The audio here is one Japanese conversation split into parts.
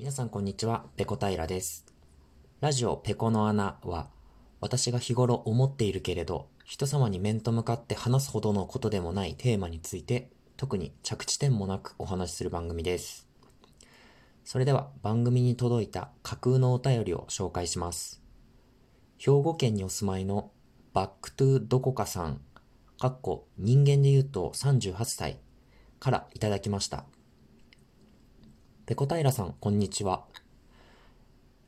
皆さんこんにちは、ペコ平です。ラジオペコの穴は、私が日頃思っているけれど、人様に面と向かって話すほどのことでもないテーマについて、特に着地点もなくお話しする番組です。それでは番組に届いた架空のお便りを紹介します。兵庫県にお住まいのバックトゥどこかさん、かっこ人間で言うと38歳からいただきました。ペコ平さん、こんにちは。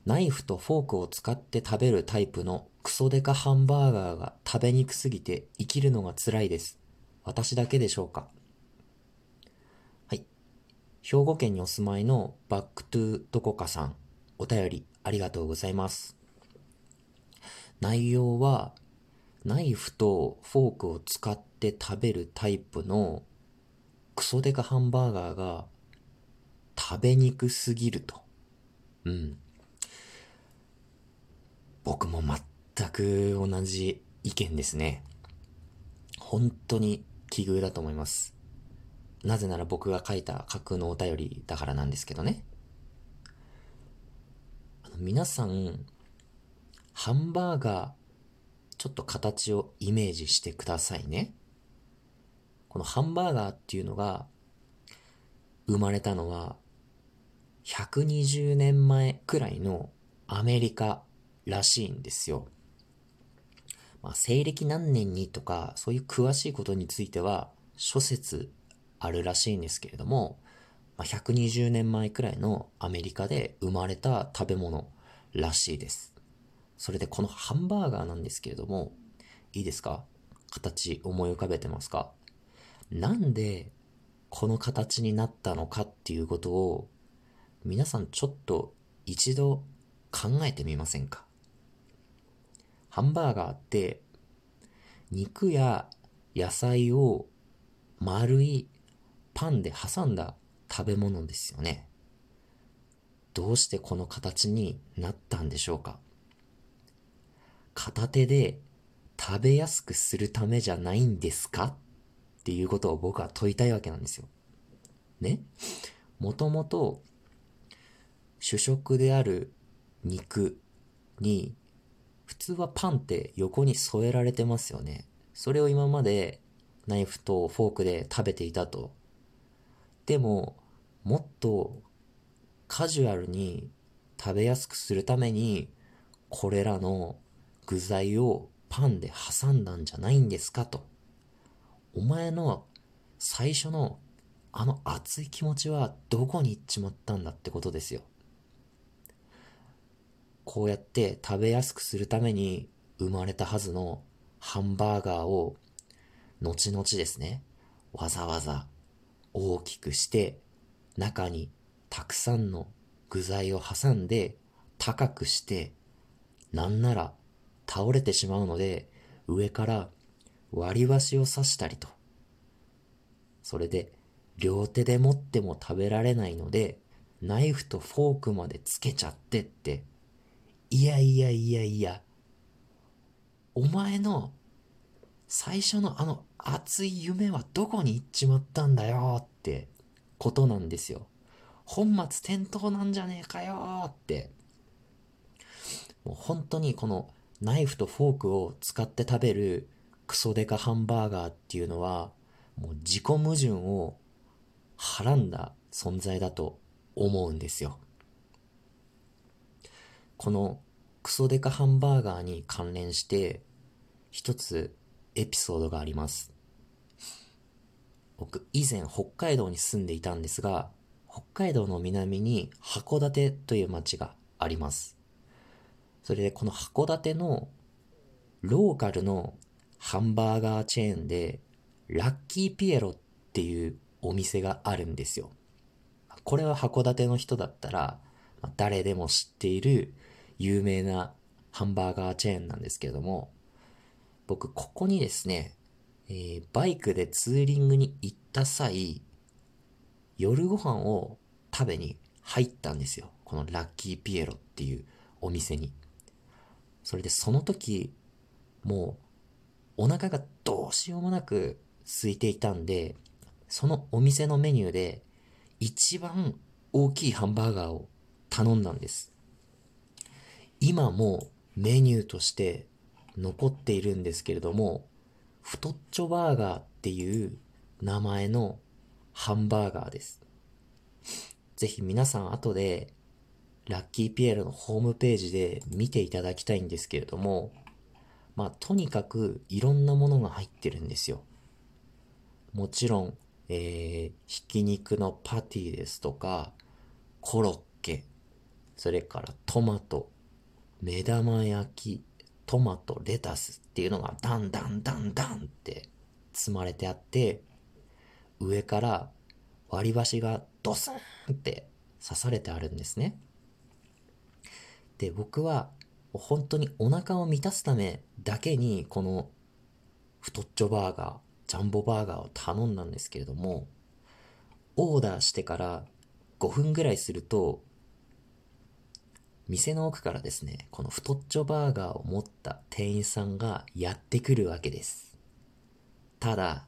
ナイフとフォークを使って食べるタイプのクソデカハンバーガーが食べにくすぎて生きるのが辛いです。私だけでしょうか？はい。兵庫県にお住まいのバックトゥーどこかさん、お便りありがとうございます。内容は、ナイフとフォークを使って食べるタイプのクソデカハンバーガーが食べにくすぎると。うん。僕も全く同じ意見ですね。本当に奇遇だと思います。なぜなら僕が書いた架空のお便りだからなんですけどね。あの皆さん、ハンバーガー、ちょっと形をイメージしてくださいね。このハンバーガーっていうのが生まれたのは120年前くらいのアメリカらしいんですよ。まあ、西暦何年にとか、そういう詳しいことについては諸説あるらしいんですけれども、まあ、120年前くらいのアメリカで生まれた食べ物らしいです。それでこのハンバーガーなんですけれども、いいですか？形思い浮かべてますか？なんでこの形になったのかっていうことを皆さんちょっと一度考えてみませんか？ハンバーガーって肉や野菜を丸いパンで挟んだ食べ物ですよね。どうしてこの形になったんでしょうか？片手で食べやすくするためじゃないんですか？っていうことを僕は問いたいわけなんですよ。ね？もともと主食である肉に、普通はパンって横に添えられてますよね。それを今までナイフとフォークで食べていたと。でも、もっとカジュアルに食べやすくするために、これらの具材をパンで挟んだんじゃないんですかと。お前の最初のあの熱い気持ちはどこに行っちまったんだってことですよ。こうやって食べやすくするために生まれたはずのハンバーガーを後々ですね、わざわざ大きくして中にたくさんの具材を挟んで高くしてなんなら倒れてしまうので上から割り箸を刺したりと。それで両手で持っても食べられないのでナイフとフォークまでつけちゃってっていやいやいやいや、お前の最初のあの熱い夢はどこに行っちまったんだよってことなんですよ。本末転倒なんじゃねえかよって。もう本当にこのナイフとフォークを使って食べるクソデカハンバーガーっていうのはもう自己矛盾をはらんだ存在だと思うんですよ。このクソデカハンバーガーに関連して一つエピソードがあります。僕以前北海道に住んでいたんですが、北海道の南に函館という町があります。それでこの函館のローカルのハンバーガーチェーンでラッキーピエロっていうお店があるんですよ。これは函館の人だったら誰でも知っている有名なハンバーガーチェーンなんですけれども、僕、ここにですね、えー、バイクでツーリングに行った際、夜ご飯を食べに入ったんですよ。このラッキーピエロっていうお店に。それでその時、もうお腹がどうしようもなく空いていたんで、そのお店のメニューで一番大きいハンバーガーを頼んだんです。今もメニューとして残っているんですけれども、太っちょバーガーっていう名前のハンバーガーです。ぜひ皆さん後でラッキーピエロのホームページで見ていただきたいんですけれども、まあとにかくいろんなものが入ってるんですよ。もちろん、えー、ひき肉のパティですとか、コロッケ、それからトマト、目玉焼き、トマト、レタスっていうのがダンダンダンダンって積まれてあって、上から割り箸がドスンって刺されてあるんですね。で、僕は本当にお腹を満たすためだけにこの太っちょバーガー、ジャンボバーガーを頼んだんですけれども、オーダーしてから5分ぐらいすると、店の奥からですね、この太っちょバーガーを持った店員さんがやってくるわけです。ただ、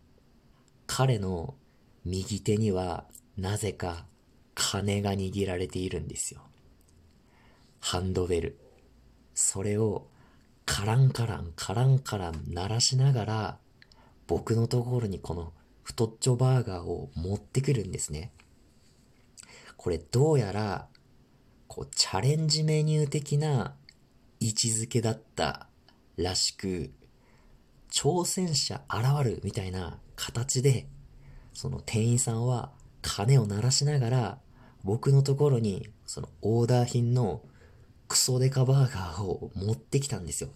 彼の右手にはなぜか金が握られているんですよ。ハンドベル。それをカランカランカランカラン鳴らしながら僕のところにこの太っちょバーガーを持ってくるんですね。これどうやらこうチャレンジメニュー的な位置づけだったらしく挑戦者現るみたいな形でその店員さんは鐘を鳴らしながら僕のところにそのオーダー品のクソデカバーガーを持ってきたんですよ。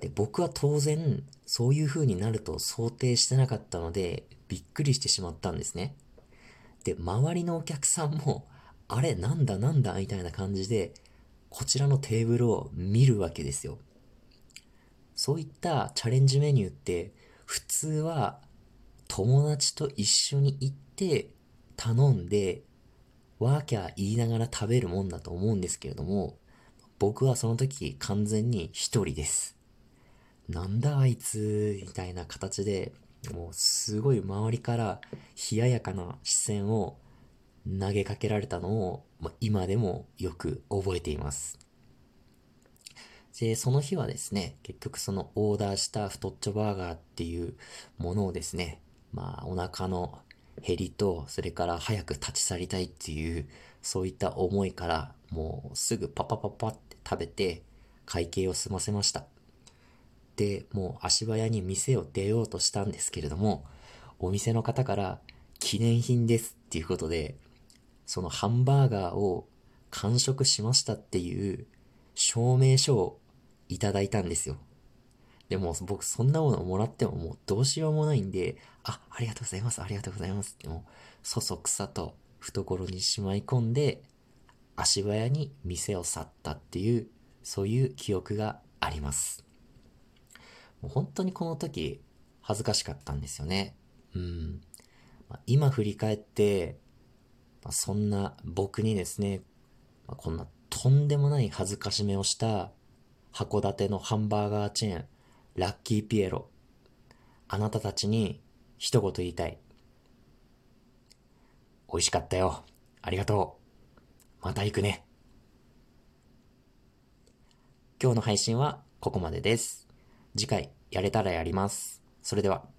で、僕は当然そういう風になると想定してなかったのでびっくりしてしまったんですね。で、周りのお客さんもあれなんだなんだみたいな感じでこちらのテーブルを見るわけですよ。そういったチャレンジメニューって普通は友達と一緒に行って頼んでワーキャー言いながら食べるもんだと思うんですけれども僕はその時完全に一人です。なんだあいつみたいな形でもうすごい周りから冷ややかな視線を投げかけられたのを、ま今でもよく覚えています。で、その日はですね、結局そのオーダーした太っちょバーガーっていうものをですね、まあお腹の減りと、それから早く立ち去りたいっていう、そういった思いから、もうすぐパパパパって食べて、会計を済ませました。で、もう足早に店を出ようとしたんですけれども、お店の方から記念品ですっていうことで、そのハンバーガーを完食しましたっていう証明書をいただいたんですよ。でも僕そんなものもらってももうどうしようもないんで、あ、ありがとうございます、ありがとうございますってもう、そそくさと懐にしまい込んで、足早に店を去ったっていう、そういう記憶があります。もう本当にこの時、恥ずかしかったんですよね。うん。今振り返って、まあ、そんな僕にですね、まあ、こんなとんでもない恥ずかしめをした函館のハンバーガーチェーン、ラッキーピエロ。あなたたちに一言言いたい。美味しかったよ。ありがとう。また行くね。今日の配信はここまでです。次回やれたらやります。それでは。